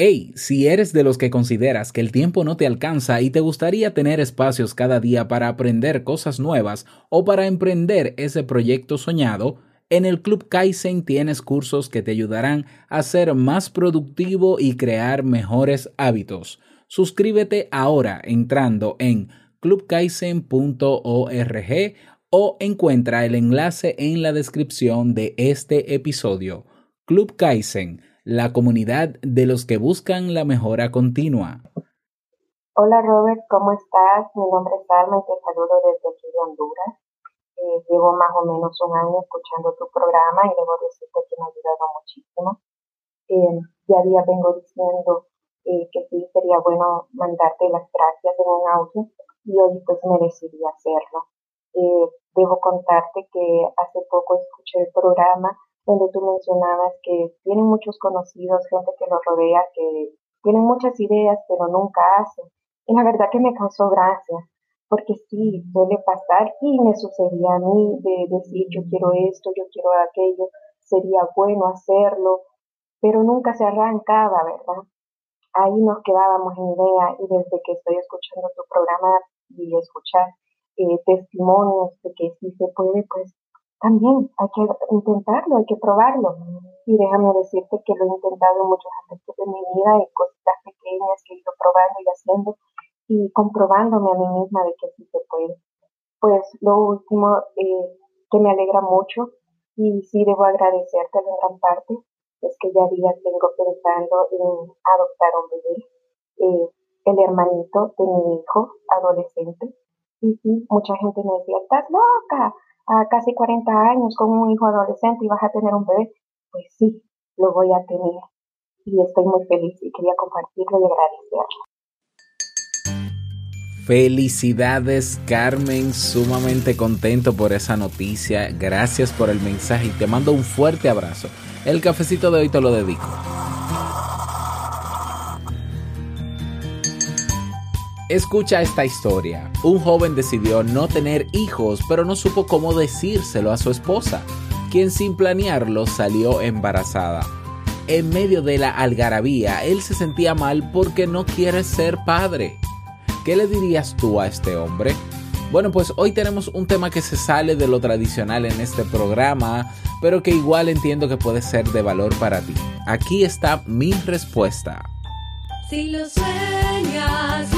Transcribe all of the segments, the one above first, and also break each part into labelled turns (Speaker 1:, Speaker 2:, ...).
Speaker 1: Hey, si eres de los que consideras que el tiempo no te alcanza y te gustaría tener espacios cada día para aprender cosas nuevas o para emprender ese proyecto soñado, en el Club Kaizen tienes cursos que te ayudarán a ser más productivo y crear mejores hábitos. Suscríbete ahora entrando en clubkaizen.org o encuentra el enlace en la descripción de este episodio. Club Kaizen la comunidad de los que buscan la mejora continua.
Speaker 2: Hola Robert, ¿cómo estás? Mi nombre es Alma y te saludo desde aquí de Honduras. Eh, llevo más o menos un año escuchando tu programa y debo decirte que me ha ayudado muchísimo. Eh, ya día vengo diciendo eh, que sí sería bueno mandarte las gracias en un audio y hoy pues me decidí hacerlo. debo contarte que hace poco escuché el programa donde tú mencionabas que tienen muchos conocidos, gente que los rodea, que tienen muchas ideas, pero nunca hacen. Y la verdad que me causó gracia, porque sí, suele pasar y me sucedía a mí de decir yo quiero esto, yo quiero aquello, sería bueno hacerlo, pero nunca se arrancaba, ¿verdad? Ahí nos quedábamos en idea y desde que estoy escuchando tu programa y escuchar eh, testimonios de que sí se puede, pues también hay que intentarlo, hay que probarlo. Y déjame decirte que lo he intentado en muchos aspectos de mi vida, en cositas pequeñas que he ido probando y haciendo y comprobándome a mí misma de que sí se puede. Pues lo último eh, que me alegra mucho y sí debo agradecerte en gran parte es que ya días vengo pensando en adoptar un bebé, eh, el hermanito de mi hijo adolescente. Y sí, mucha gente me decía, estás loca, a casi 40 años con un hijo adolescente y vas a tener un bebé, pues sí, lo voy a tener. Y estoy muy feliz y quería compartirlo y agradecerlo.
Speaker 1: Felicidades Carmen, sumamente contento por esa noticia. Gracias por el mensaje y te mando un fuerte abrazo. El cafecito de hoy te lo dedico. Escucha esta historia. Un joven decidió no tener hijos, pero no supo cómo decírselo a su esposa, quien sin planearlo salió embarazada. En medio de la algarabía, él se sentía mal porque no quiere ser padre. ¿Qué le dirías tú a este hombre? Bueno, pues hoy tenemos un tema que se sale de lo tradicional en este programa, pero que igual entiendo que puede ser de valor para ti. Aquí está mi respuesta.
Speaker 3: Si lo sueñas,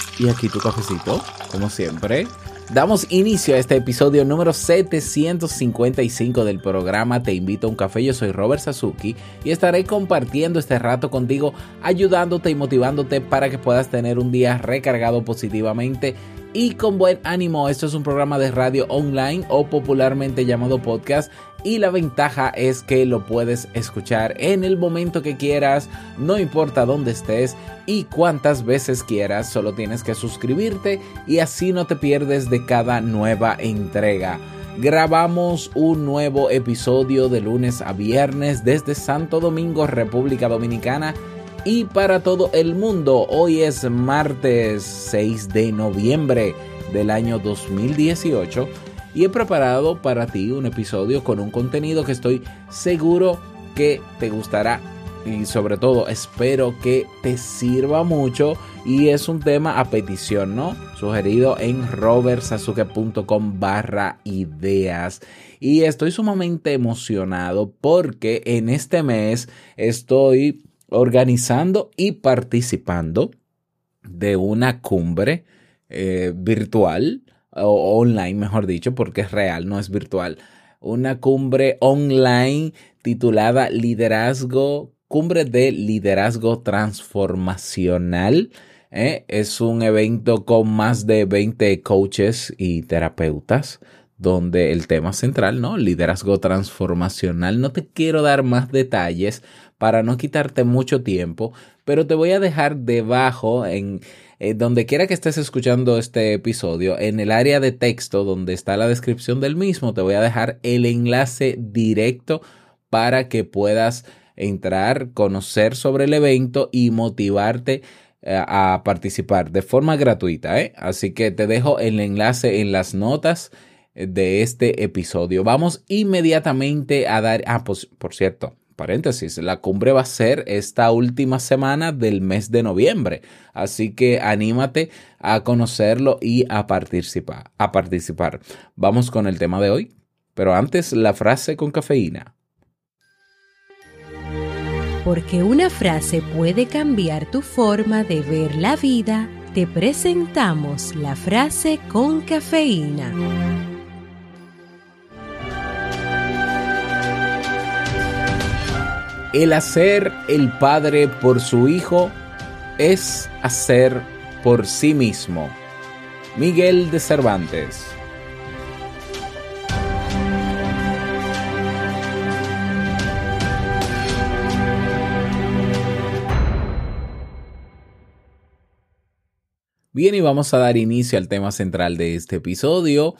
Speaker 1: Y aquí tu cafecito, como siempre. Damos inicio a este episodio número 755 del programa Te invito a un café. Yo soy Robert Sasuki y estaré compartiendo este rato contigo, ayudándote y motivándote para que puedas tener un día recargado positivamente y con buen ánimo. Esto es un programa de radio online o popularmente llamado podcast y la ventaja es que lo puedes escuchar en el momento que quieras, no importa dónde estés y cuántas veces quieras, solo tienes que suscribirte y así no te pierdes de cada nueva entrega. Grabamos un nuevo episodio de lunes a viernes desde Santo Domingo, República Dominicana y para todo el mundo. Hoy es martes 6 de noviembre del año 2018 y he preparado para ti un episodio con un contenido que estoy seguro que te gustará y sobre todo espero que te sirva mucho y es un tema a petición, ¿no? Sugerido en robertsazuke.com barra ideas y estoy sumamente emocionado porque en este mes estoy organizando y participando de una cumbre eh, virtual o online, mejor dicho, porque es real, no es virtual. Una cumbre online titulada Liderazgo, Cumbre de Liderazgo Transformacional. ¿eh? Es un evento con más de 20 coaches y terapeutas donde el tema central, ¿no? Liderazgo transformacional. No te quiero dar más detalles para no quitarte mucho tiempo, pero te voy a dejar debajo en eh, donde quiera que estés escuchando este episodio, en el área de texto donde está la descripción del mismo, te voy a dejar el enlace directo para que puedas entrar, conocer sobre el evento y motivarte eh, a participar de forma gratuita. ¿eh? Así que te dejo el enlace en las notas de este episodio. Vamos inmediatamente a dar, ah, pues por cierto, paréntesis, la cumbre va a ser esta última semana del mes de noviembre. Así que anímate a conocerlo y a participar, a participar. Vamos con el tema de hoy, pero antes la frase con cafeína.
Speaker 3: Porque una frase puede cambiar tu forma de ver la vida, te presentamos la frase con cafeína.
Speaker 1: El hacer el padre por su hijo es hacer por sí mismo. Miguel de Cervantes. Bien, y vamos a dar inicio al tema central de este episodio,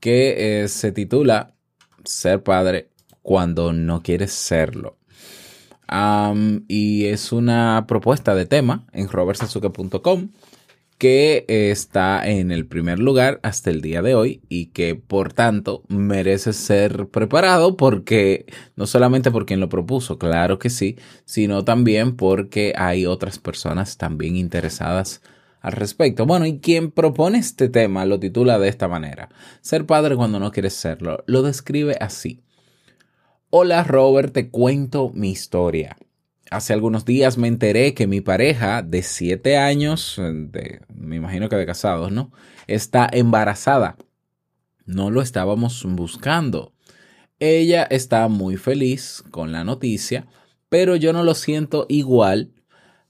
Speaker 1: que eh, se titula Ser padre cuando no quieres serlo y es una propuesta de tema en robertsazuke.com que está en el primer lugar hasta el día de hoy y que por tanto merece ser preparado porque no solamente por quien lo propuso, claro que sí, sino también porque hay otras personas también interesadas al respecto. Bueno, y quien propone este tema lo titula de esta manera, ser padre cuando no quieres serlo, lo describe así. Hola Robert, te cuento mi historia. Hace algunos días me enteré que mi pareja de 7 años, de, me imagino que de casados, ¿no? Está embarazada. No lo estábamos buscando. Ella está muy feliz con la noticia, pero yo no lo siento igual.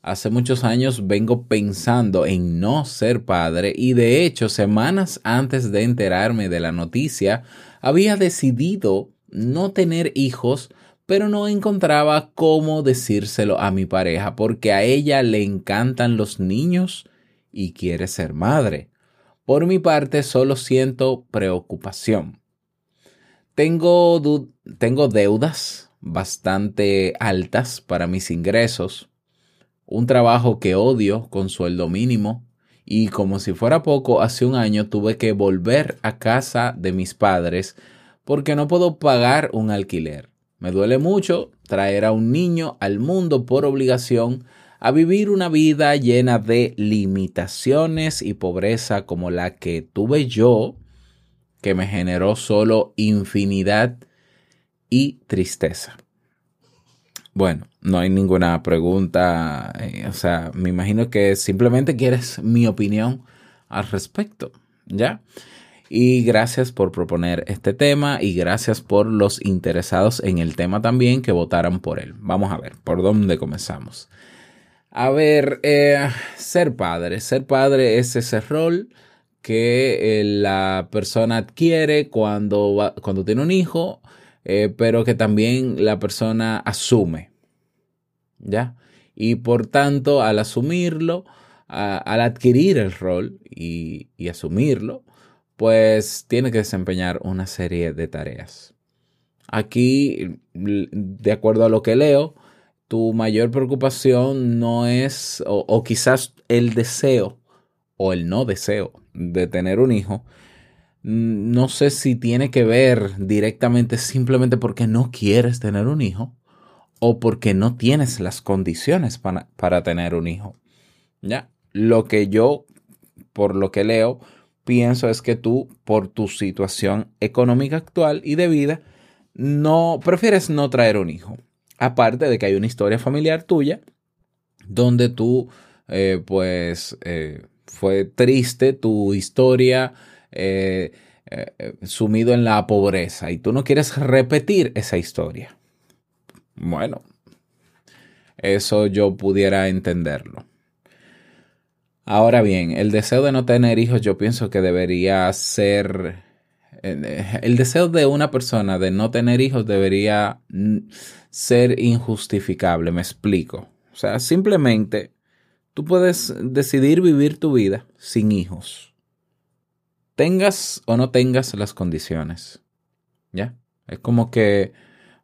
Speaker 1: Hace muchos años vengo pensando en no ser padre y de hecho semanas antes de enterarme de la noticia había decidido no tener hijos, pero no encontraba cómo decírselo a mi pareja porque a ella le encantan los niños y quiere ser madre. Por mi parte, solo siento preocupación. Tengo, tengo deudas bastante altas para mis ingresos, un trabajo que odio con sueldo mínimo, y como si fuera poco, hace un año tuve que volver a casa de mis padres porque no puedo pagar un alquiler. Me duele mucho traer a un niño al mundo por obligación a vivir una vida llena de limitaciones y pobreza como la que tuve yo, que me generó solo infinidad y tristeza. Bueno, no hay ninguna pregunta, eh, o sea, me imagino que simplemente quieres mi opinión al respecto, ¿ya? Y gracias por proponer este tema y gracias por los interesados en el tema también que votaran por él. Vamos a ver, ¿por dónde comenzamos? A ver, eh, ser padre. Ser padre es ese rol que eh, la persona adquiere cuando, cuando tiene un hijo, eh, pero que también la persona asume. ¿Ya? Y por tanto, al asumirlo, al adquirir el rol y, y asumirlo, pues tiene que desempeñar una serie de tareas. Aquí, de acuerdo a lo que leo, tu mayor preocupación no es, o, quizás el deseo o el no deseo de tener un hijo, no sé si tiene que ver directamente simplemente porque no quieres tener un hijo o porque no tienes las condiciones para, para tener un hijo. Ya, lo que yo, por lo que leo, pienso es que tú, por tu situación económica actual y de vida, no prefieres no traer un hijo. Aparte de que hay una historia familiar tuya donde tú, eh, pues, eh, fue triste tu historia eh, sumido en la pobreza y tú no quieres repetir esa historia. Bueno, eso yo pudiera entenderlo. Ahora bien, el deseo de no tener hijos yo pienso que debería ser... El deseo de una persona de no tener hijos debería ser injustificable, me explico. O sea, simplemente tú puedes decidir vivir tu vida sin hijos. Tengas o no tengas las condiciones. ¿Ya? Es como que,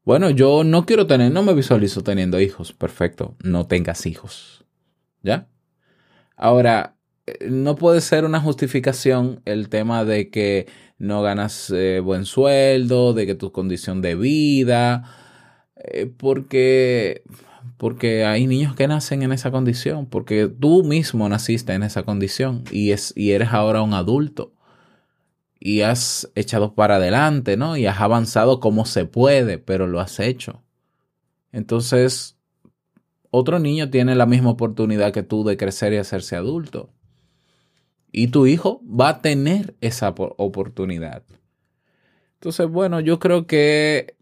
Speaker 1: bueno, yo no quiero tener, no me visualizo teniendo hijos. Perfecto, no tengas hijos. ¿Ya? Ahora, eh, no puede ser una justificación el tema de que no ganas eh, buen sueldo, de que tu condición de vida, eh, porque porque hay niños que nacen en esa condición, porque tú mismo naciste en esa condición y, es, y eres ahora un adulto y has echado para adelante, ¿no? Y has avanzado como se puede, pero lo has hecho. Entonces, otro niño tiene la misma oportunidad que tú de crecer y hacerse adulto. Y tu hijo va a tener esa oportunidad. Entonces, bueno, yo creo que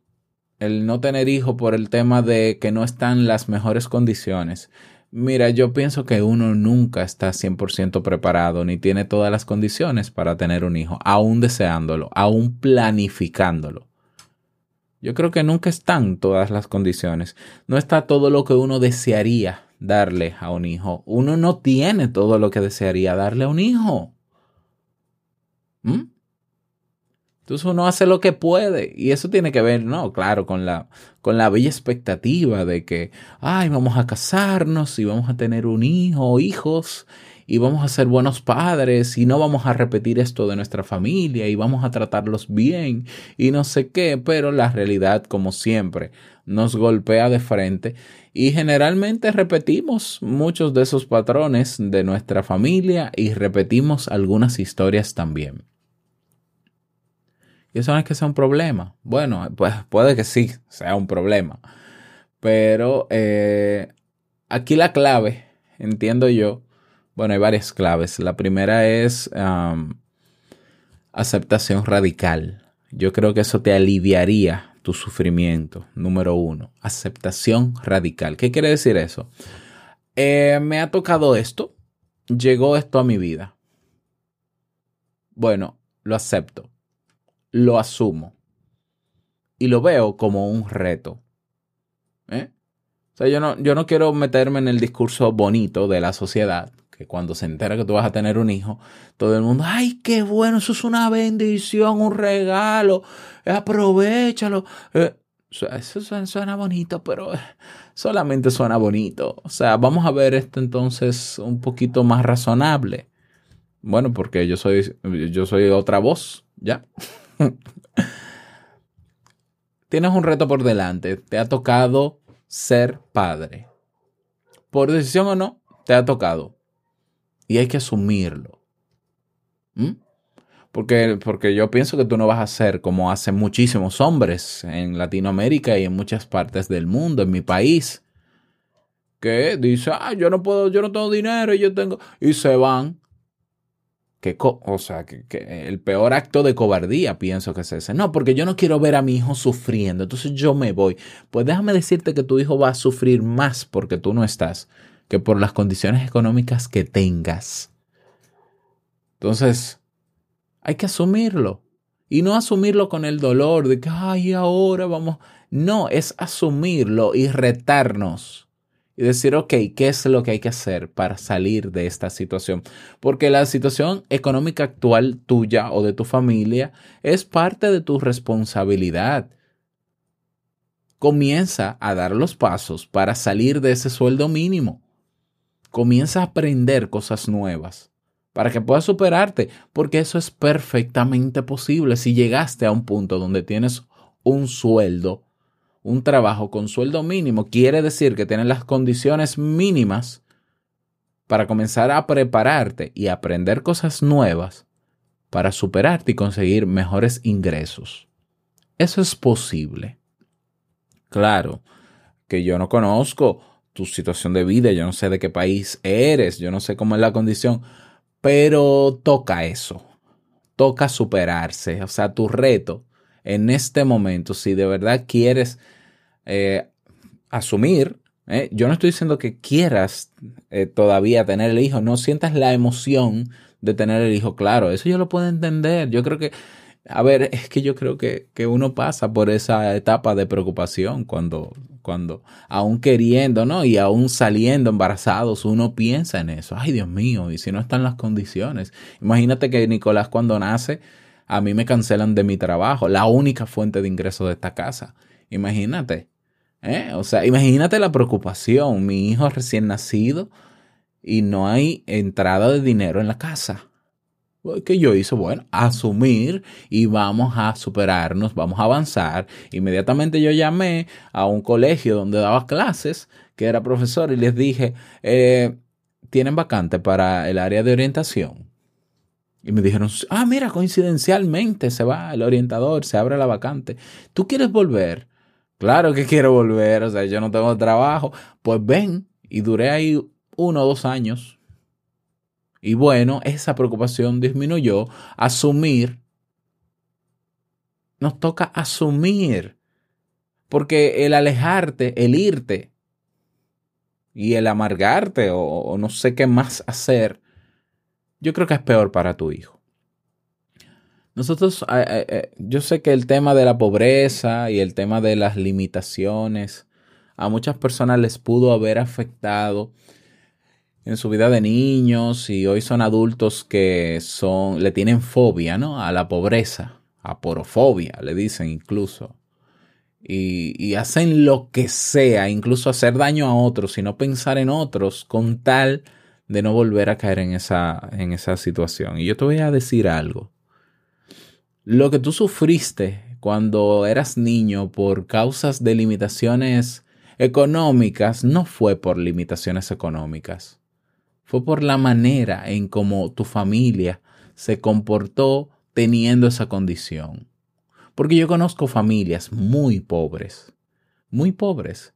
Speaker 1: el no tener hijo por el tema de que no están las mejores condiciones. Mira, yo pienso que uno nunca está 100% preparado ni tiene todas las condiciones para tener un hijo, aún deseándolo, aún planificándolo. Yo creo que nunca están todas las condiciones. No está todo lo que uno desearía darle a un hijo. Uno no tiene todo lo que desearía darle a un hijo. ¿Mm? Entonces uno hace lo que puede y eso tiene que ver, no, claro, con la, con la bella expectativa de que, ay, vamos a casarnos y vamos a tener un hijo o hijos y vamos a ser buenos padres y no vamos a repetir esto de nuestra familia y vamos a tratarlos bien y no sé qué, pero la realidad, como siempre, nos golpea de frente y generalmente repetimos muchos de esos patrones de nuestra familia y repetimos algunas historias también. Y eso no es que sea un problema. Bueno, pues puede que sí sea un problema. Pero eh, aquí la clave, entiendo yo, bueno, hay varias claves. La primera es aceptación radical. Yo creo que eso te aliviaría tu sufrimiento. Número uno, aceptación radical. ¿Qué quiere decir eso? Eh, me ha tocado esto, llegó esto a mi vida. Bueno, lo acepto lo asumo y lo veo como un reto. ¿eh? O sea, yo no, yo no quiero meterme en el discurso bonito de la sociedad, que cuando se entera que tú vas a tener un hijo, todo el mundo, ay, qué bueno, eso es una bendición, un regalo, aprovechalo. Eh, eso suena bonito, pero solamente suena bonito. O sea, vamos a ver esto entonces un poquito más razonable. Bueno, porque yo soy, yo soy otra voz, ¿ya? Tienes un reto por delante. Te ha tocado ser padre. Por decisión o no, te ha tocado. Y hay que asumirlo. ¿Mm? Porque, porque yo pienso que tú no vas a ser como hacen muchísimos hombres en Latinoamérica y en muchas partes del mundo, en mi país, que dice, ah, yo no puedo, yo no tengo dinero y yo tengo, y se van que, o sea, que, el peor acto de cobardía pienso que es ese. No, porque yo no quiero ver a mi hijo sufriendo, entonces yo me voy. Pues déjame decirte que tu hijo va a sufrir más porque tú no estás que por las condiciones económicas que tengas. Entonces, hay que asumirlo. Y no asumirlo con el dolor de que, ay, ahora vamos. No, es asumirlo y retarnos y decir, ok, ¿qué es lo que hay que hacer para salir de esta situación? Porque la situación económica actual tuya o de tu familia es parte de tu responsabilidad. Comienza a dar los pasos para salir de ese sueldo mínimo. Comienza a aprender cosas nuevas para que puedas superarte, porque eso es perfectamente posible si llegaste a un punto donde tienes un sueldo un trabajo con sueldo mínimo quiere decir que tienes las condiciones mínimas para comenzar a prepararte y aprender cosas nuevas para superarte y conseguir mejores ingresos. Eso es posible. Claro que yo no conozco tu situación de vida, yo no sé de qué país eres, yo no sé cómo es la condición, pero toca eso, toca superarse, o sea, tu reto en este momento, si de verdad quieres eh, asumir, eh, yo no estoy diciendo que quieras eh, todavía tener el hijo, no sientas la emoción de tener el hijo, claro, eso yo lo puedo entender, yo creo que a ver, es que yo creo que, uno pasa por esa etapa de preocupación cuando, cuando, aún queriendo, ¿no? Y aún saliendo embarazados, uno piensa en eso. Ay, Dios mío, y si no están las condiciones. Imagínate que Nicolás cuando nace, a mí me cancelan de mi trabajo, la única fuente de ingreso de esta casa. Imagínate. ¿Eh? O sea, imagínate la preocupación. Mi hijo recién nacido y no hay entrada de dinero en la casa. ¿Qué yo hice? Bueno, asumir y vamos a superarnos, vamos a avanzar. Inmediatamente yo llamé a un colegio donde daba clases, que era profesor, y les dije, eh, ¿tienen vacante para el área de orientación? Y me dijeron, ah, mira, coincidencialmente se va el orientador, se abre la vacante. ¿Tú quieres volver? Claro que quiero volver, o sea, yo no tengo trabajo. Pues ven, y duré ahí uno o dos años y bueno, esa preocupación disminuyó. Asumir. Nos toca asumir. Porque el alejarte, el irte y el amargarte o, no sé qué más hacer, yo creo que es peor para tu hijo. Nosotros, eh, eh, eh, yo sé que el tema de la pobreza y el tema de las limitaciones a muchas personas les pudo haber afectado en su vida de niños y hoy son adultos que son, le tienen fobia, ¿no? A la pobreza, a porofobia, le dicen incluso. Y, hacen lo que sea, incluso hacer daño a otros y no pensar en otros con tal de no volver a caer en esa, en esa situación. Y yo te voy a decir algo. Lo que tú sufriste cuando eras niño por causas de limitaciones económicas no fue por limitaciones económicas fue por la manera en cómo tu familia se comportó teniendo esa condición. Porque yo conozco familias muy pobres, muy pobres,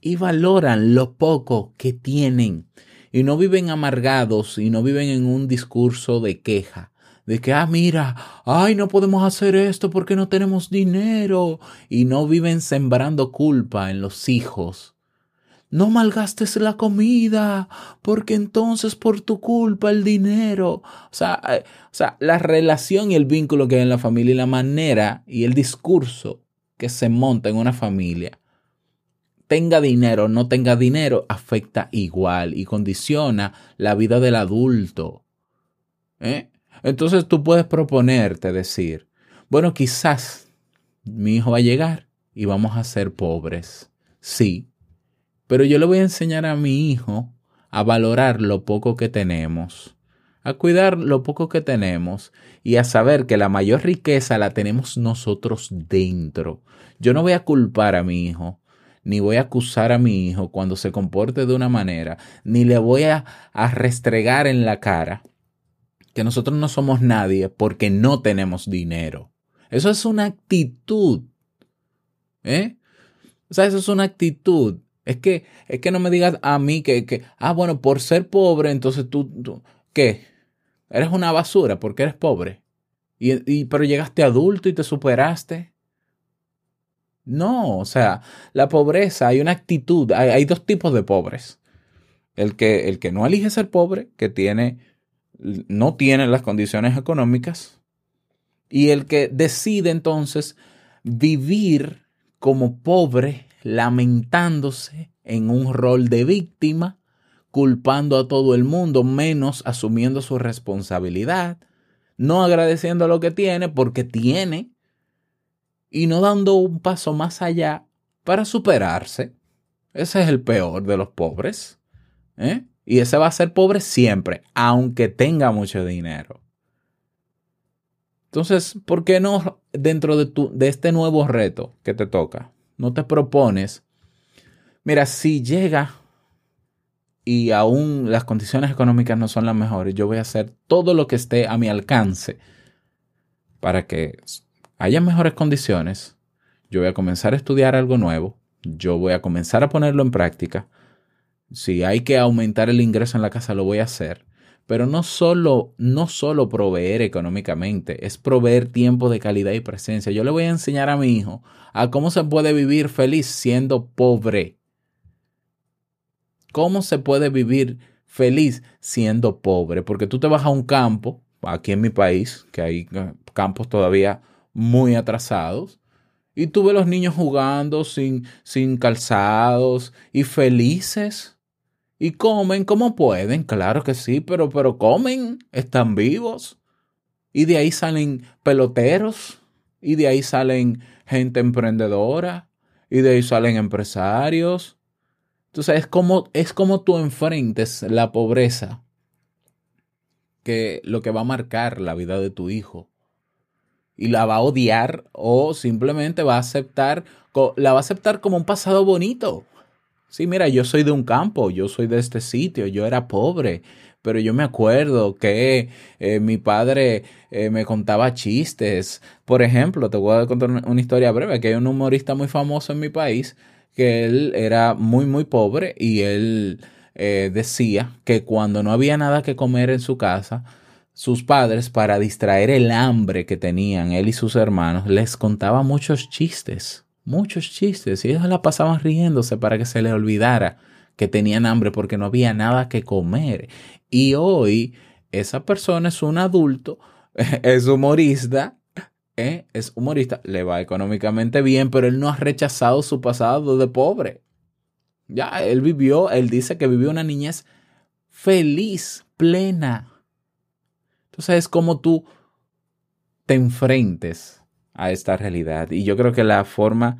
Speaker 1: y valoran lo poco que tienen. Y no viven amargados y no viven en un discurso de queja, de que, ah, mira, ay, no podemos hacer esto porque no tenemos dinero. Y no viven sembrando culpa en los hijos no malgastes la comida, porque entonces por tu culpa el dinero. O sea, eh, o sea, la relación y el vínculo que hay en la familia y la manera y el discurso que se monta en una familia, tenga dinero o no tenga dinero, afecta igual y condiciona la vida del adulto. ¿eh? Entonces tú puedes proponerte decir, bueno, quizás mi hijo va a llegar y vamos a ser pobres. Sí, pero yo le voy a enseñar a mi hijo a valorar lo poco que tenemos, a cuidar lo poco que tenemos y a saber que la mayor riqueza la tenemos nosotros dentro. Yo no voy a culpar a mi hijo, ni voy a acusar a mi hijo cuando se comporte de una manera, ni le voy a, restregar en la cara que nosotros no somos nadie porque no tenemos dinero. Eso es una actitud. ¿Eh? O sea, eso es una actitud. Es que, es que no me digas a mí que, que, ah, bueno, por ser pobre, entonces tú, tú ¿qué? Eres una basura porque eres pobre. Y, y, pero llegaste adulto y te superaste. No, o sea, la pobreza, hay una actitud, hay, hay dos tipos de pobres. El que, el que no elige ser pobre, que tiene, no tiene las condiciones económicas, y el que decide entonces vivir como pobre lamentándose en un rol de víctima, culpando a todo el mundo, menos asumiendo su responsabilidad, no agradeciendo lo que tiene porque tiene y no dando un paso más allá para superarse. Ese es el peor de los pobres. ¿eh? Y ese va a ser pobre siempre, aunque tenga mucho dinero. Entonces, ¿por qué no dentro de, tu, de este nuevo reto que te toca? no te propones, mira, si llega y aún las condiciones económicas no son las mejores, yo voy a hacer todo lo que esté a mi alcance para que haya mejores condiciones. Yo voy a comenzar a estudiar algo nuevo, yo voy a comenzar a ponerlo en práctica Si hay que aumentar el ingreso en la casa, lo voy a hacer. Pero no solo, no solo proveer económicamente, es proveer tiempo de calidad y presencia. Yo le voy a enseñar a mi hijo a cómo se puede vivir feliz siendo pobre. ¿Cómo se puede vivir feliz siendo pobre? Porque tú te vas a un campo, aquí en mi país, que hay eh, campos todavía muy atrasados, y tú ves los niños jugando sin, sin calzados y felices. Y comen como pueden, claro que sí, pero, pero comen, están vivos. Y de ahí salen peloteros, y de ahí salen gente emprendedora, y de ahí salen empresarios. Entonces es como, es como tú enfrentes la pobreza, que lo que va a marcar la vida de tu hijo y la va a odiar o simplemente va a aceptar, la va a aceptar como un pasado bonito. Sí, mira, yo soy de un campo, yo soy de este sitio, yo era pobre, pero yo me acuerdo que eh, mi padre eh, me contaba chistes. Por ejemplo, te voy a contar una historia breve, que hay un humorista muy famoso en mi país, que él era muy, muy pobre y él eh, decía que cuando no había nada que comer en su casa, sus padres, para distraer el hambre que tenían él y sus hermanos, les contaba muchos chistes, muchos chistes, y ellos la pasaban riéndose para que se les olvidara que tenían hambre porque no había nada que comer. Y hoy esa persona es un adulto, es humorista, ¿eh? es humorista, le va económicamente bien, pero él no ha rechazado su pasado de pobre. Ya, él vivió, él dice que vivió una niñez feliz, plena, entonces es como tú te enfrentes a esta realidad. Y yo creo que la forma,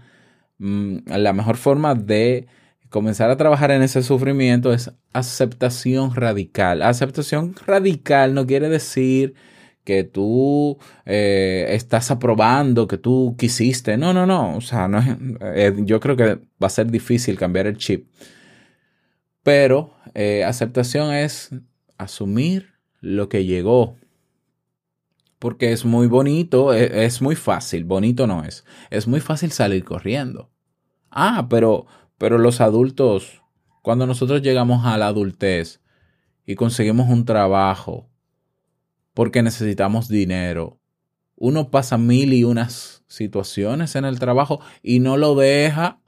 Speaker 1: mm, la mejor forma de comenzar a trabajar en ese sufrimiento es aceptación radical. Aceptación radical no quiere decir que tú eh, estás aprobando, que tú quisiste. No, no, no. O sea, no eh, yo creo que va a ser difícil cambiar el chip. Pero eh, aceptación es asumir lo que llegó, porque es muy bonito, e, es, muy fácil, bonito no es, es muy fácil salir corriendo. Ah, pero, pero los adultos, cuando nosotros llegamos a la adultez y conseguimos un trabajo porque necesitamos dinero, uno pasa mil y unas situaciones en el trabajo y no lo deja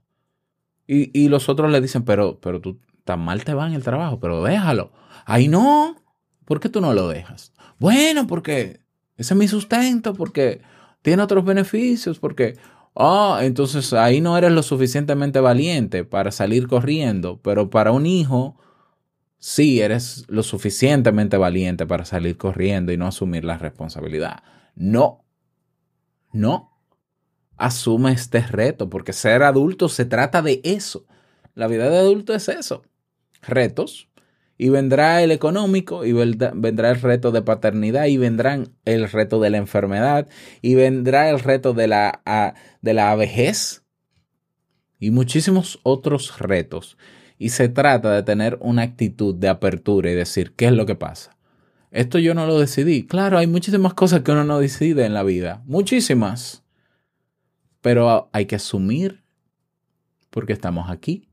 Speaker 1: y, y los otros le dicen, pero, pero tú tan mal te va en el trabajo, pero déjalo. Ay, no, ¿por qué tú no lo dejas? Bueno, porque ese es mi sustento porque tiene otros beneficios, porque, ah, entonces ahí no eres lo suficientemente valiente para salir corriendo, pero para un hijo sí eres lo suficientemente valiente para salir corriendo y no asumir la responsabilidad. No, no. Asume este reto, porque ser adulto se trata de eso. La vida de adulto es eso. Retos, y vendrá el económico, y vendrá el reto de paternidad, y vendrán el reto de la enfermedad, y vendrá el reto de la, de la vejez, y muchísimos otros retos. Y se trata de tener una actitud de apertura y decir, ¿qué es lo que pasa? Esto yo no lo decidí. Claro, hay muchísimas cosas que uno no decide en la vida, muchísimas. Pero hay que asumir porque estamos aquí.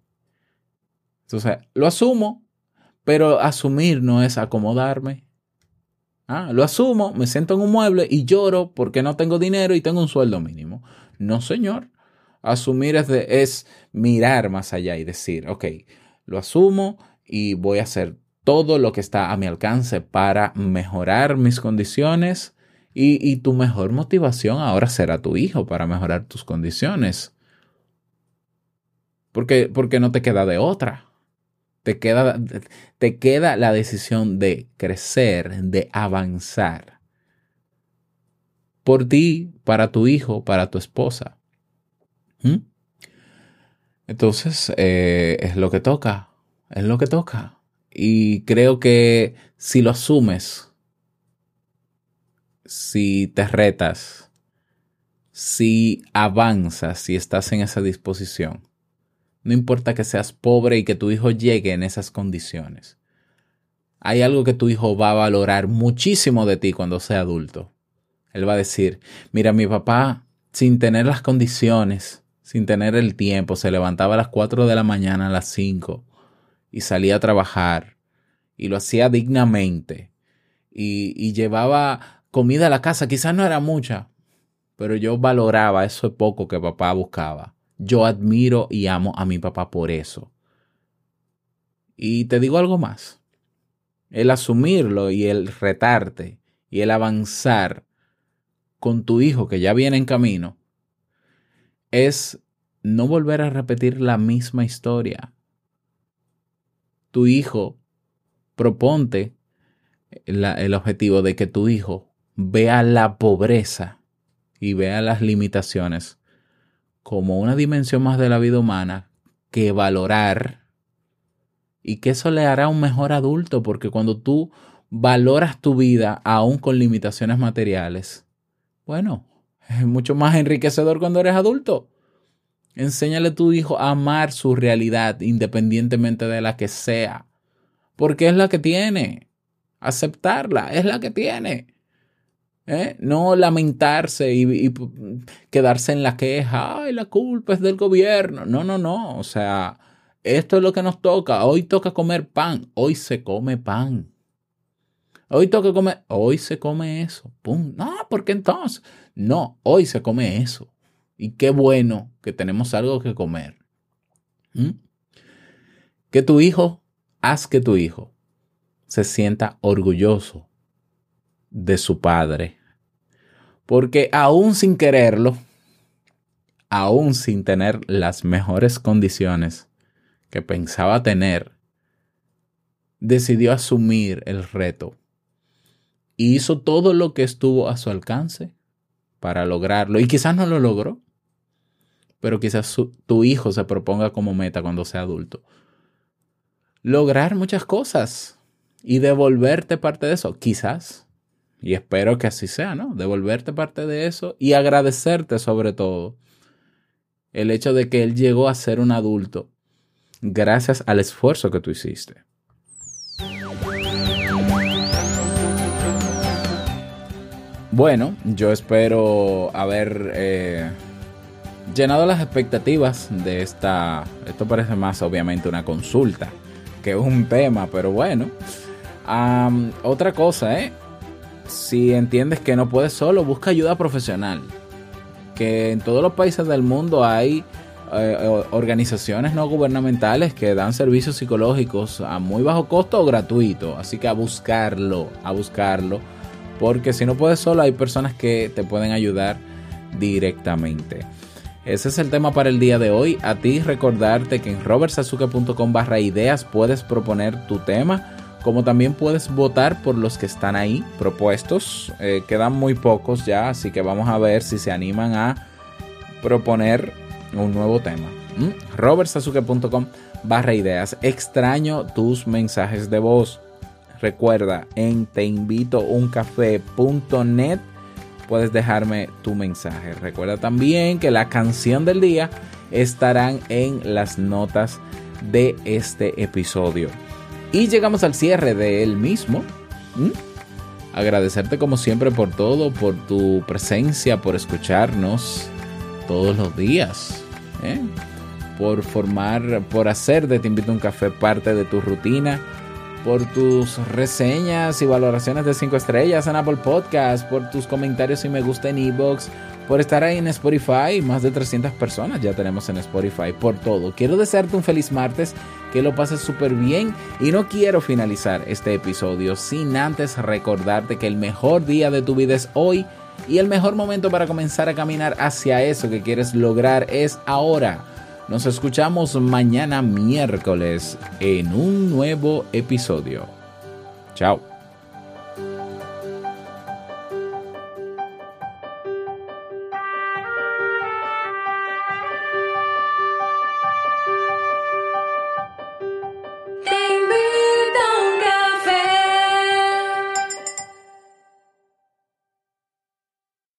Speaker 1: Entonces, lo asumo, pero asumir no es acomodarme. Ah, lo asumo, me siento en un mueble y lloro porque no tengo dinero y tengo un sueldo mínimo. No, señor. Asumir es, mirar más allá y decir, ok, lo asumo y voy a hacer todo lo que está a mi alcance para mejorar mis condiciones y, y, tu mejor motivación ahora será tu hijo para mejorar tus condiciones. Porque, porque no te queda de otra. Te queda, te queda la decisión de crecer, de avanzar. Por ti, para tu hijo, para tu esposa. ¿Mm? Entonces, eh, es lo que toca, es lo que toca. Y creo que si lo asumes, si te retas, si avanzas, si estás en esa disposición, no importa que seas pobre y que tu hijo llegue en esas condiciones. Hay algo que tu hijo va a valorar muchísimo de ti cuando sea adulto. Él va a decir, mira, mi papá, sin tener las condiciones, sin tener el tiempo, se levantaba a las 4 de la mañana, a las 5, y salía a trabajar y lo hacía dignamente y, y llevaba comida a la casa, quizás no era mucha, pero yo valoraba eso poco que papá buscaba. Yo admiro y amo a mi papá por eso. Y te digo algo más. El asumirlo y el retarte y el avanzar con tu hijo que ya viene en camino es no volver a repetir la misma historia. Tu hijo, proponte el objetivo de que tu hijo vea la pobreza y vea las limitaciones como una dimensión más de la vida humana que valorar y que eso le hará un mejor adulto porque cuando tú valoras tu vida aún con limitaciones materiales, bueno, es mucho más enriquecedor cuando eres adulto. Enséñale a tu hijo a amar su realidad independientemente de la que sea, porque es la que tiene. Aceptarla, es la que tiene. ¿Eh? No lamentarse y, quedarse en la queja, ay, la culpa es del gobierno. No, no, no. O sea, esto es lo que nos toca. Hoy toca comer pan. Hoy se come pan. Hoy toca comer. Hoy se come eso. Pum. No, porque entonces. No, hoy se come eso. Y qué bueno que tenemos algo que comer. ¿Mm? Que tu hijo, haz que tu hijo se sienta orgulloso de su padre porque aún sin quererlo, aún sin tener las mejores condiciones que pensaba tener, decidió asumir el reto y hizo todo lo que estuvo a su alcance para lograrlo. Y quizás no lo logró, pero quizás tu hijo se proponga como meta cuando sea adulto. Lograr muchas cosas y devolverte parte de eso, quizás. Y espero que así sea, ¿no? Devolverte parte de eso y agradecerte sobre todo el hecho de que él llegó a ser un adulto gracias al esfuerzo que tú hiciste. Bueno, yo espero haber eh, llenado las expectativas de esta... Esto parece más obviamente una consulta que un tema, pero bueno. otra cosa, ¿eh? Si entiendes que no puedes solo, busca ayuda profesional. Que en todos los países del mundo hay eh, organizaciones no gubernamentales que dan servicios psicológicos a muy bajo costo o gratuito. Así que a buscarlo, a buscarlo. Porque si no puedes solo, hay personas que te pueden ayudar directamente. Ese es el tema para el día de hoy. A ti recordarte que en robertsazuke.com barra ideas puedes proponer tu tema como también puedes votar por los que están ahí propuestos. Eh, quedan muy pocos ya, así que vamos a ver si se animan a proponer un nuevo tema. ¿Mm? robertsazuke.com barra ideas. Extraño tus mensajes de voz. Recuerda, en teinvitouncafé.net puedes dejarme tu mensaje. Recuerda también que la canción del día estarán en las notas de este episodio. Y llegamos al cierre de él mismo. Agradecerte como siempre por todo, por tu presencia, por escucharnos todos los días. ¿eh? Por formar, por hacer de Te Invito a un Café parte de tu rutina. Por tus reseñas y valoraciones de 5 estrellas en Apple Podcast. Por tus comentarios y me gusta en por estar ahí en Spotify. Más de 300 personas ya tenemos en Spotify por todo. Quiero desearte un feliz martes, que lo pases súper bien y no quiero finalizar este episodio sin antes recordarte que el mejor día de tu vida es hoy y el mejor momento para comenzar a caminar hacia eso que quieres lograr es ahora. Nos escuchamos mañana miércoles en un nuevo episodio. Chao.